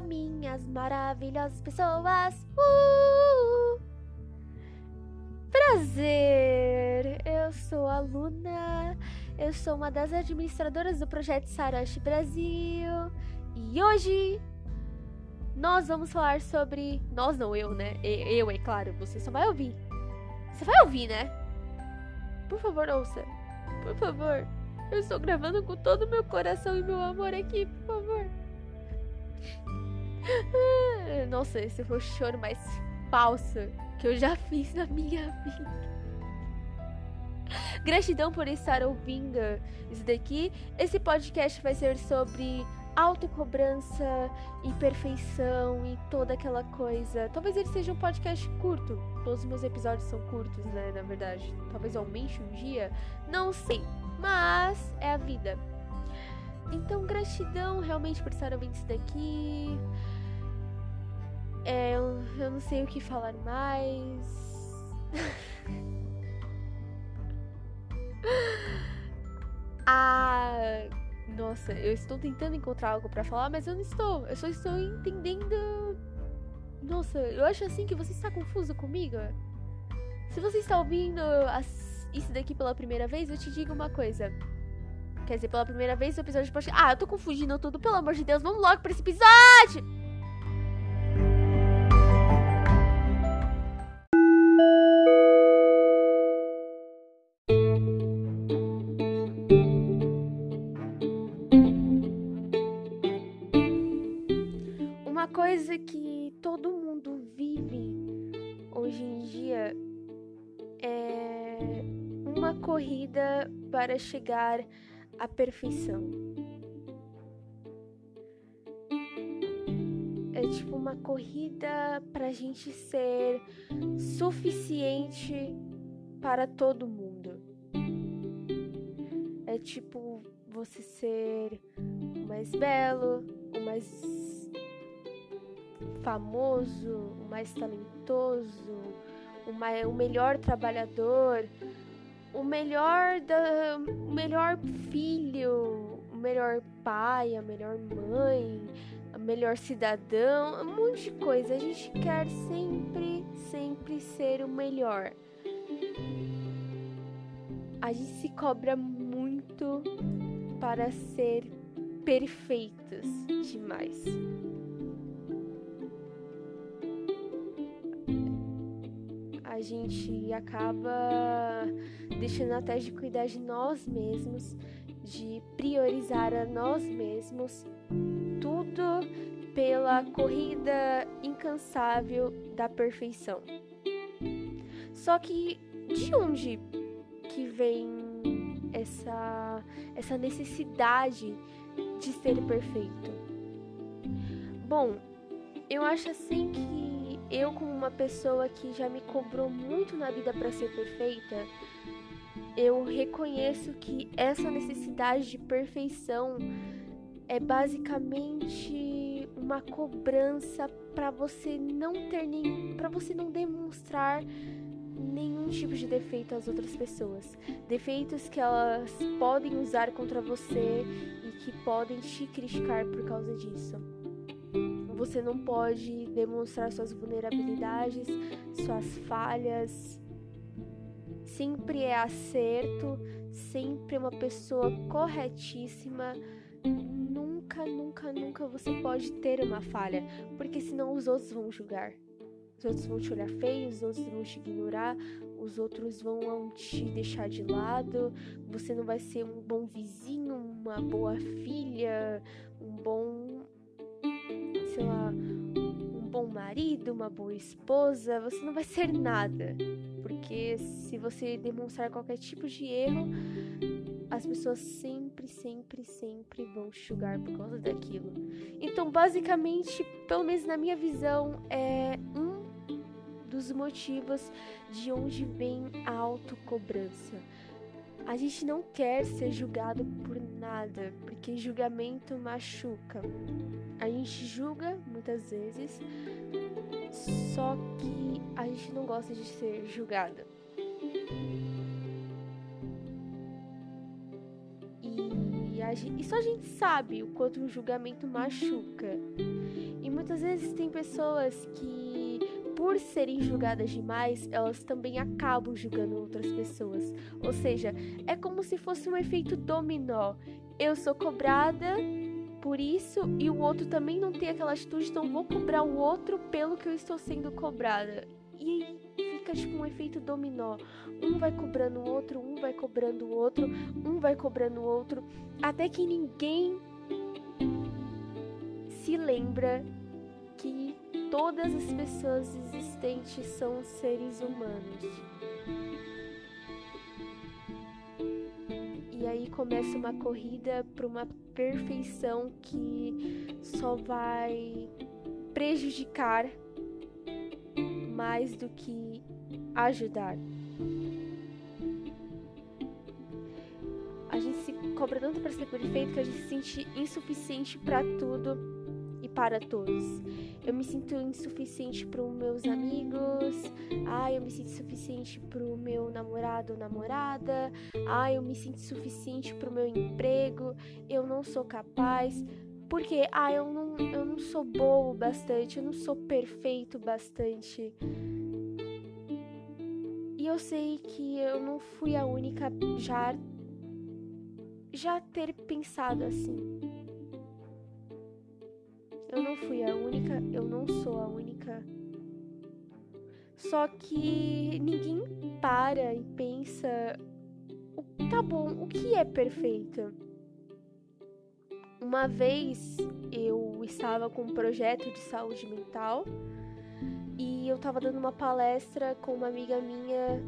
Minhas maravilhosas pessoas! Uh! Prazer! Eu sou a Luna, eu sou uma das administradoras do projeto Saroshi Brasil e hoje nós vamos falar sobre. Nós não, eu, né? Eu, é claro, você só vai ouvir. Você vai ouvir, né? Por favor, ouça. Por favor. Eu estou gravando com todo o meu coração e meu amor aqui. Nossa, esse foi o choro mais falso que eu já fiz na minha vida. Gratidão por estar ouvindo isso daqui. Esse podcast vai ser sobre autocobrança, imperfeição e toda aquela coisa. Talvez ele seja um podcast curto. Todos os meus episódios são curtos, né? Na verdade. Talvez aumente um dia. Não sei. Mas é a vida. Então, gratidão realmente por estar ouvindo isso daqui. É, eu, eu não sei o que falar mais. ah, nossa, eu estou tentando encontrar algo para falar, mas eu não estou. Eu só estou entendendo. Nossa, eu acho assim que você está confuso comigo. Se você está ouvindo as... isso daqui pela primeira vez, eu te digo uma coisa. Quer dizer, pela primeira vez o episódio de podcast. Ah, eu tô confundindo tudo, pelo amor de Deus, vamos logo pra esse episódio! Chegar à perfeição. É tipo uma corrida pra gente ser suficiente para todo mundo. É tipo você ser o mais belo, o mais famoso, o mais talentoso, o, mais, o melhor trabalhador, o melhor da, o melhor filho, o melhor pai, a melhor mãe, a melhor cidadão, um monte de coisa. A gente quer sempre, sempre ser o melhor. A gente se cobra muito para ser perfeitos demais. Gente acaba deixando até de cuidar de nós mesmos, de priorizar a nós mesmos, tudo pela corrida incansável da perfeição. Só que de onde que vem essa essa necessidade de ser perfeito? Bom, eu acho assim que eu como uma pessoa que já me cobrou muito na vida para ser perfeita, eu reconheço que essa necessidade de perfeição é basicamente uma cobrança para você não ter nem para você não demonstrar nenhum tipo de defeito às outras pessoas. Defeitos que elas podem usar contra você e que podem te criticar por causa disso. Você não pode demonstrar suas vulnerabilidades, suas falhas. Sempre é acerto, sempre é uma pessoa corretíssima. Nunca, nunca, nunca você pode ter uma falha, porque senão os outros vão julgar. Os outros vão te olhar feio, os outros vão te ignorar, os outros vão te deixar de lado. Você não vai ser um bom vizinho, uma boa filha, um bom sei lá, um bom marido, uma boa esposa, você não vai ser nada. Porque se você demonstrar qualquer tipo de erro, as pessoas sempre, sempre, sempre vão julgar por causa daquilo. Então, basicamente, pelo menos na minha visão, é um dos motivos de onde vem a autocobrança. A gente não quer ser julgado por nada, porque julgamento machuca. A gente julga muitas vezes, só que a gente não gosta de ser julgada. E, a gente, e só a gente sabe o quanto o julgamento machuca. E muitas vezes tem pessoas que, por serem julgadas demais, elas também acabam julgando outras pessoas. Ou seja, é como se fosse um efeito dominó. Eu sou cobrada por isso e o outro também não tem aquela atitude, então vou cobrar o outro pelo que eu estou sendo cobrada. E fica tipo um efeito dominó. Um vai cobrando o outro, um vai cobrando o outro, um vai cobrando o outro, até que ninguém se lembra que todas as pessoas existentes são seres humanos. E aí começa uma corrida para uma perfeição que só vai prejudicar mais do que ajudar. A gente se cobra tanto para ser perfeito que a gente se sente insuficiente para tudo e para todos. Eu me sinto insuficiente para os meus amigos. Ah, eu me sinto insuficiente para o meu namorado ou namorada. Ah, eu me sinto insuficiente para o meu emprego. Eu não sou capaz. Porque, ah, eu não, eu não sou boa bastante, eu não sou perfeito bastante. E eu sei que eu não fui a única já já ter pensado assim. Fui a única, eu não sou a única. Só que ninguém para e pensa, tá bom, o que é perfeito? Uma vez eu estava com um projeto de saúde mental e eu estava dando uma palestra com uma amiga minha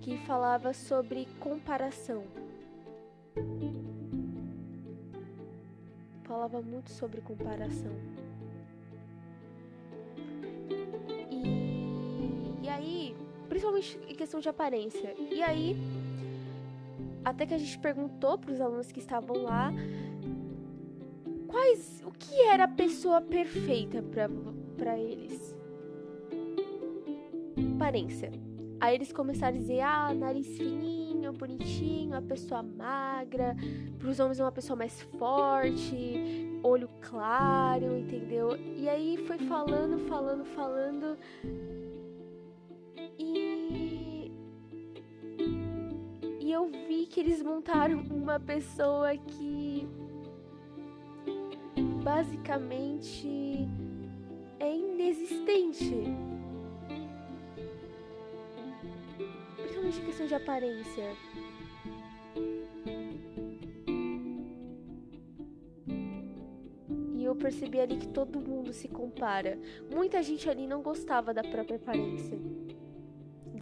que falava sobre comparação. Falava muito sobre comparação. Principalmente em questão de aparência. E aí, até que a gente perguntou para os alunos que estavam lá quais o que era a pessoa perfeita para eles? Aparência. Aí eles começaram a dizer ah nariz fininho bonitinho a pessoa magra para os homens é uma pessoa mais forte olho claro entendeu? E aí foi falando falando falando que eles montaram uma pessoa que basicamente é inexistente. Principalmente questão de aparência. E eu percebi ali que todo mundo se compara. Muita gente ali não gostava da própria aparência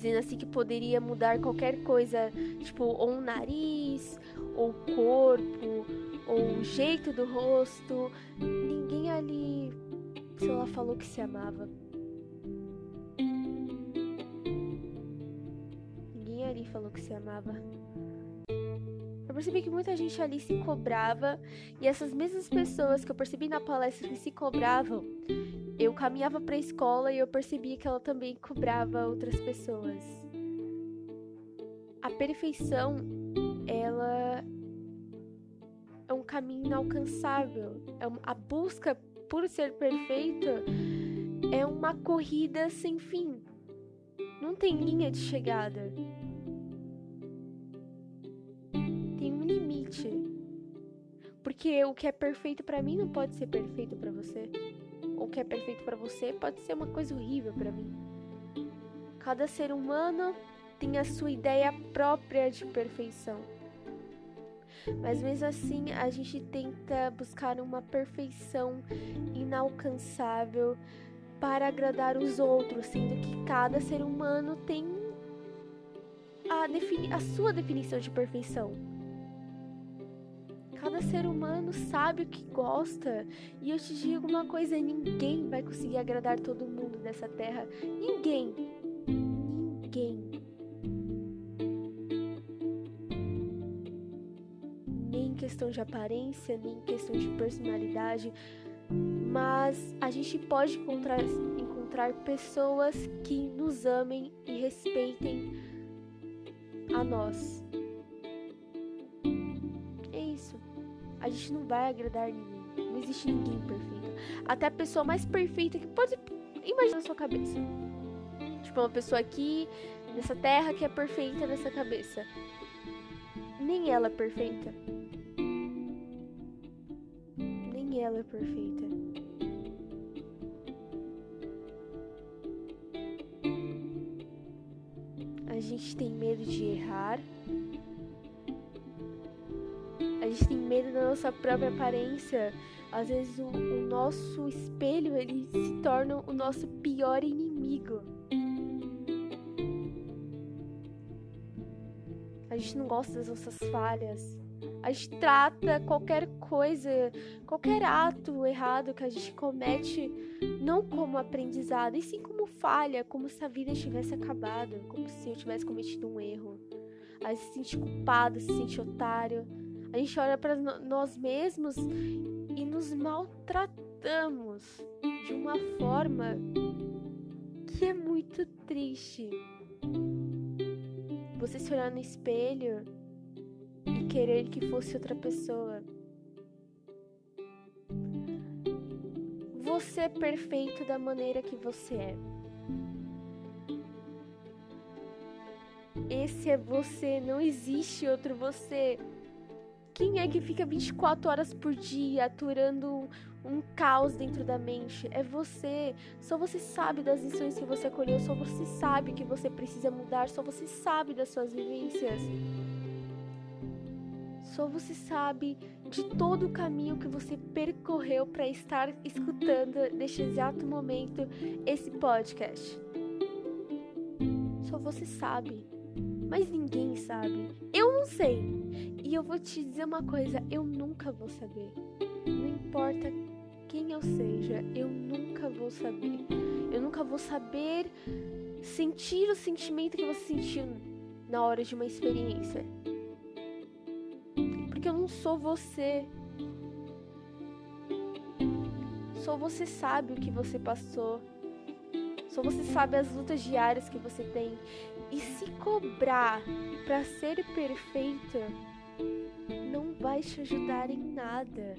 dizendo assim que poderia mudar qualquer coisa, tipo, ou o nariz, ou o corpo, ou o jeito do rosto. Ninguém ali, sei lá, falou que se amava. Ninguém ali falou que se amava. Eu percebi que muita gente ali se cobrava e essas mesmas pessoas que eu percebi na palestra que se cobravam, eu caminhava para a escola e eu percebia que ela também cobrava outras pessoas. A perfeição, ela é um caminho inalcançável. É a busca por ser perfeita é uma corrida sem fim. Não tem linha de chegada. Tem um limite. Porque o que é perfeito para mim não pode ser perfeito para você. O que é perfeito para você pode ser uma coisa horrível para mim. Cada ser humano tem a sua ideia própria de perfeição. Mas mesmo assim, a gente tenta buscar uma perfeição inalcançável para agradar os outros, sendo que cada ser humano tem a, a sua definição de perfeição. Ser humano sabe o que gosta. E eu te digo uma coisa: ninguém vai conseguir agradar todo mundo nessa terra. Ninguém. Ninguém. Nem em questão de aparência, nem em questão de personalidade. Mas a gente pode encontrar, encontrar pessoas que nos amem e respeitem a nós. A gente não vai agradar ninguém. Não existe ninguém perfeito. Até a pessoa mais perfeita que pode imaginar na sua cabeça. Tipo, uma pessoa aqui nessa terra que é perfeita nessa cabeça. Nem ela é perfeita. Nem ela é perfeita. A gente tem medo de errar. Gente tem medo da nossa própria aparência. Às vezes o, o nosso espelho ele se torna o nosso pior inimigo. A gente não gosta das nossas falhas. A gente trata qualquer coisa, qualquer ato errado que a gente comete, não como aprendizado, e sim como falha, como se a vida tivesse acabado, como se eu tivesse cometido um erro. A gente se sente culpado, se sente otário. A gente olha para nós mesmos e nos maltratamos de uma forma que é muito triste você se olhar no espelho e querer que fosse outra pessoa. Você é perfeito da maneira que você é. Esse é você, não existe outro você. Quem é que fica 24 horas por dia aturando um caos dentro da mente. É você. Só você sabe das lições que você colheu, só você sabe que você precisa mudar, só você sabe das suas vivências. Só você sabe de todo o caminho que você percorreu para estar escutando neste exato momento esse podcast. Só você sabe. Mas ninguém sabe. Eu não sei. E eu vou te dizer uma coisa: eu nunca vou saber. Não importa quem eu seja, eu nunca vou saber. Eu nunca vou saber sentir o sentimento que você sentiu na hora de uma experiência. Porque eu não sou você. Só você sabe o que você passou. Só você sabe as lutas diárias que você tem. E se cobrar para ser perfeita não vai te ajudar em nada.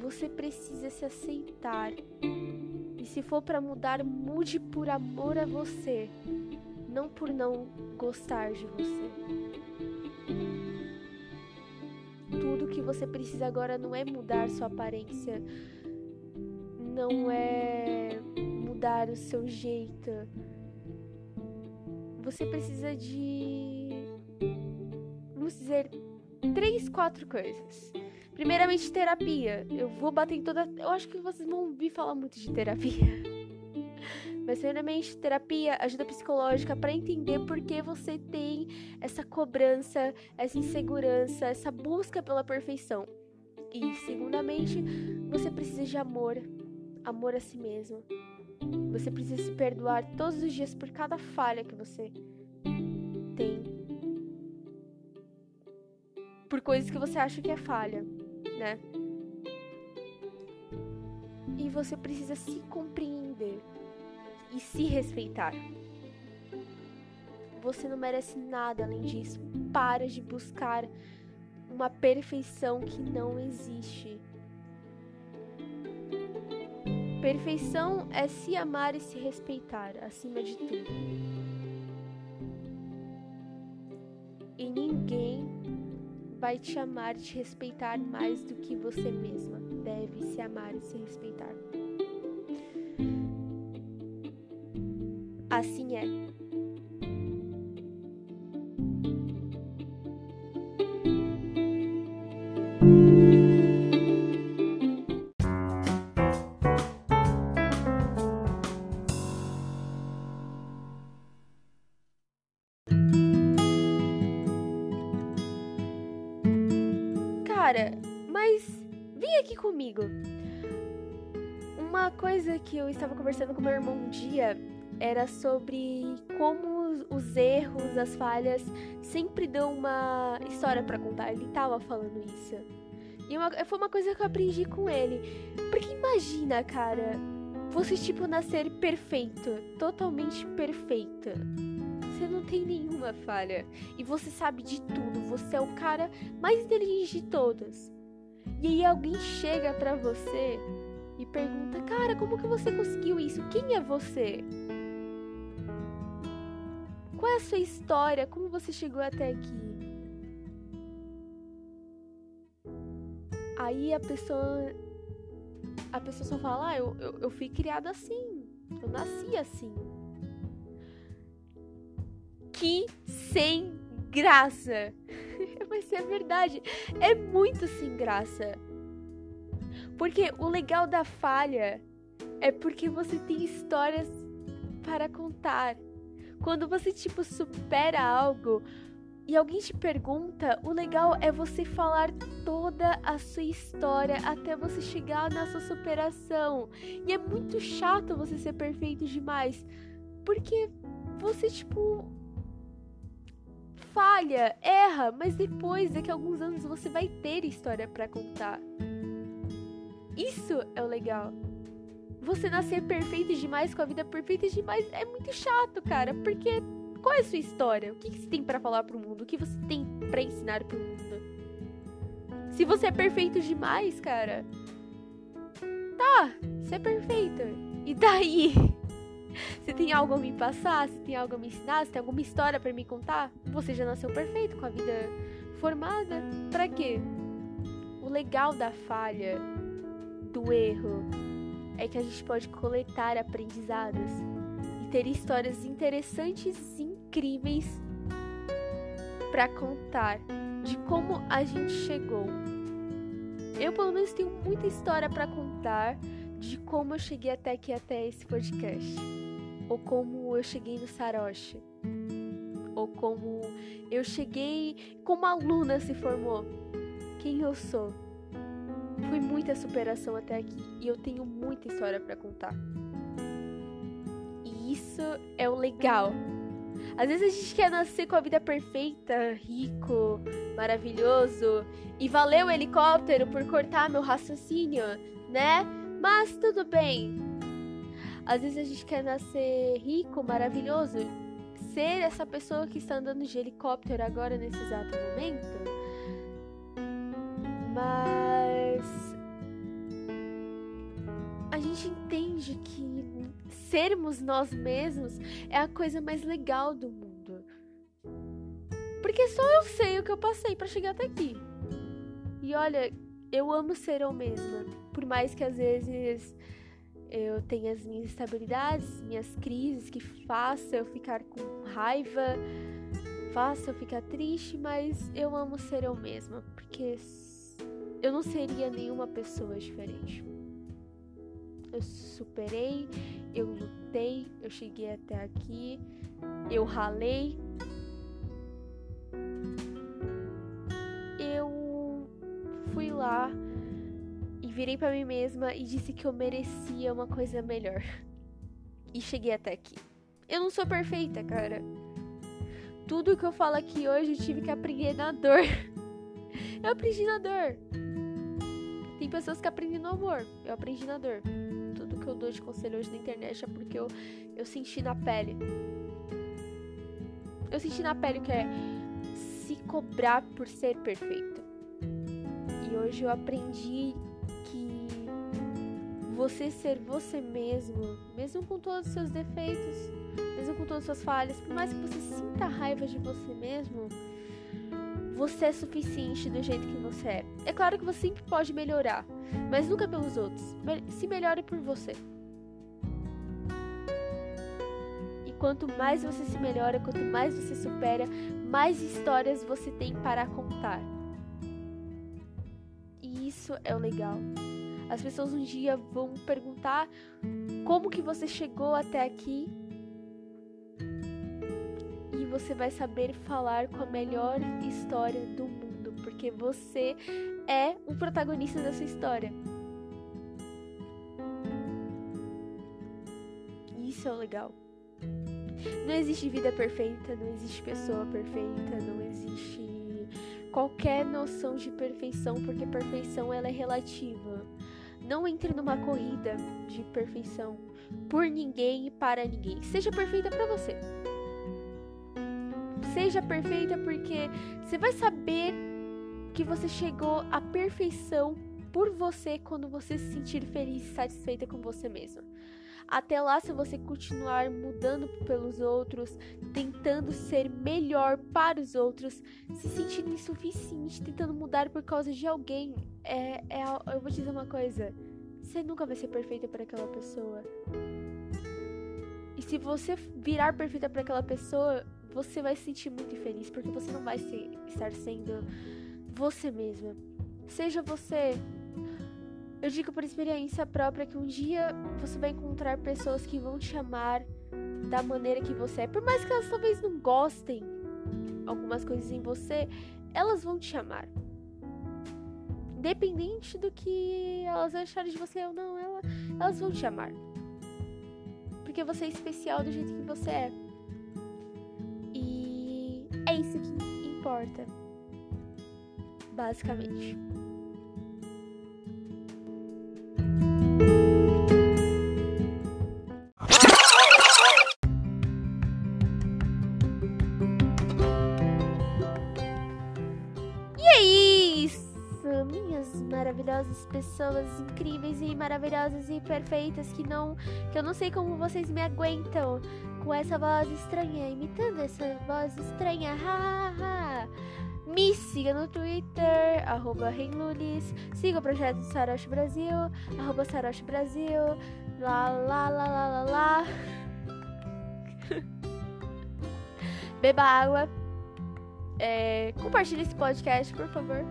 Você precisa se aceitar. E se for para mudar, mude por amor a você, não por não gostar de você. Tudo que você precisa agora não é mudar sua aparência, não é mudar o seu jeito. Você precisa de, vamos dizer, três, quatro coisas. Primeiramente, terapia. Eu vou bater em toda. Eu acho que vocês vão ouvir falar muito de terapia. Mas, primeiramente, terapia, ajuda psicológica para entender por que você tem essa cobrança, essa insegurança, essa busca pela perfeição. E, segundamente, você precisa de amor, amor a si mesmo. Você precisa se perdoar todos os dias por cada falha que você tem. Por coisas que você acha que é falha né? E você precisa se compreender e se respeitar. Você não merece nada além disso. Para de buscar uma perfeição que não existe. Perfeição é se amar e se respeitar acima de tudo. E ninguém vai te amar e te respeitar mais do que você mesma deve se amar e se respeitar. Assim é. Conversando com meu irmão um dia era sobre como os erros, as falhas sempre dão uma história para contar. Ele tava falando isso. E uma, foi uma coisa que eu aprendi com ele. Porque imagina, cara, você tipo nascer perfeito, totalmente perfeita. você não tem nenhuma falha e você sabe de tudo, você é o cara mais inteligente de todos. E aí alguém chega para você e pergunta: "Cara, como que você conseguiu isso? Quem é você?" Qual é a sua história? Como você chegou até aqui? Aí a pessoa a pessoa só fala: "Ah, eu, eu, eu fui criada assim. Eu nasci assim." Que sem graça. Mas é verdade, é muito sem graça. Porque o legal da falha é porque você tem histórias para contar. Quando você tipo supera algo e alguém te pergunta, o legal é você falar toda a sua história até você chegar na sua superação. E é muito chato você ser perfeito demais, porque você tipo falha, erra, mas depois, daqui a alguns anos, você vai ter história para contar. Isso é o legal. Você nascer perfeito demais, com a vida perfeita demais, é muito chato, cara. Porque qual é a sua história? O que, você tem para falar pro mundo? O que você tem para ensinar pro mundo? Se você é perfeito demais, cara. Tá, você é perfeito. E daí? Se tem algo a me passar, se tem algo a me ensinar, se tem alguma história para me contar, você já nasceu perfeito, com a vida formada. Para quê? O legal da falha, do erro, é que a gente pode coletar aprendizados e ter histórias interessantes e incríveis para contar de como a gente chegou. Eu, pelo menos, tenho muita história para contar de como eu cheguei até aqui, até esse podcast ou como eu cheguei no Saroche, ou como eu cheguei, como a Luna se formou, quem eu sou. Foi muita superação até aqui e eu tenho muita história para contar. E isso é o legal. Às vezes a gente quer nascer com a vida perfeita, rico, maravilhoso, e valeu o helicóptero por cortar meu raciocínio, né? Mas tudo bem, às vezes a gente quer nascer rico, maravilhoso, ser essa pessoa que está andando de helicóptero agora nesse exato momento. Mas gente entende que sermos nós mesmos é a coisa mais legal do mundo. Porque só eu sei o que eu passei para chegar até aqui. E olha, eu amo ser eu mesma, por mais que às vezes eu tenho as minhas instabilidades, minhas crises que façam eu ficar com raiva, façam eu ficar triste, mas eu amo ser eu mesma, porque eu não seria nenhuma pessoa diferente. Eu superei, eu lutei, eu cheguei até aqui, eu ralei. Eu fui lá virei para mim mesma e disse que eu merecia uma coisa melhor. E cheguei até aqui. Eu não sou perfeita, cara. Tudo que eu falo aqui hoje eu tive que aprender na dor. Eu aprendi na dor. Tem pessoas que aprendem no amor. Eu aprendi na dor. Que eu dou de conselho hoje na internet é porque eu, eu senti na pele. Eu senti na pele que é se cobrar por ser perfeito. E hoje eu aprendi você ser você mesmo, mesmo com todos os seus defeitos, mesmo com todas as suas falhas, por mais que você sinta raiva de você mesmo, você é suficiente do jeito que você é. É claro que você sempre pode melhorar, mas nunca pelos outros. Se melhore por você. E quanto mais você se melhora, quanto mais você supera, mais histórias você tem para contar. E isso é o legal. As pessoas um dia vão perguntar como que você chegou até aqui você vai saber falar com a melhor história do mundo, porque você é o protagonista dessa história. Isso é o legal. Não existe vida perfeita, não existe pessoa perfeita, não existe qualquer noção de perfeição, porque perfeição ela é relativa. Não entre numa corrida de perfeição por ninguém e para ninguém. Seja perfeita para você. Seja perfeita porque você vai saber que você chegou à perfeição por você quando você se sentir feliz e satisfeita com você mesma. Até lá, se você continuar mudando pelos outros, tentando ser melhor para os outros, se sentindo insuficiente, tentando mudar por causa de alguém, é, é, eu vou te dizer uma coisa: você nunca vai ser perfeita para aquela pessoa. E se você virar perfeita para aquela pessoa, você vai se sentir muito infeliz, porque você não vai ser, estar sendo você mesma. Seja você. Eu digo por experiência própria que um dia você vai encontrar pessoas que vão te amar da maneira que você é. Por mais que elas talvez não gostem algumas coisas em você, elas vão te amar. Independente do que elas acharem de você ou não, elas vão te amar. Porque você é especial do jeito que você é. E é isso que importa. Basicamente. maravilhosas pessoas incríveis e maravilhosas e perfeitas que não que eu não sei como vocês me aguentam com essa voz estranha, imitando essa voz estranha. Ha, ha. Me siga no Twitter, arroba Reilulis. Siga o projeto Saroche Brasil, arroba Saroche Brasil. Lá, lá, lá, lá, lá, lá. Beba água. É, compartilhe esse podcast, por favor.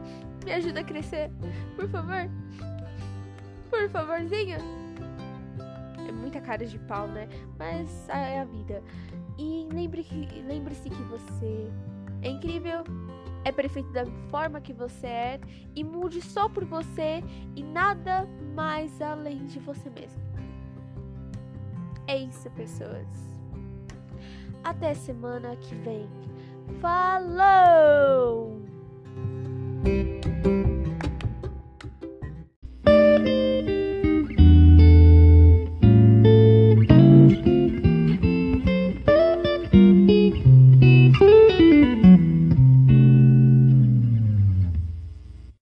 Me ajuda a crescer, por favor. Por favorzinho. Muita cara de pau, né? Mas é a vida. E lembre-se que, lembre que você é incrível, é perfeito da forma que você é e mude só por você e nada mais além de você mesmo. É isso, pessoas. Até semana que vem. Falou!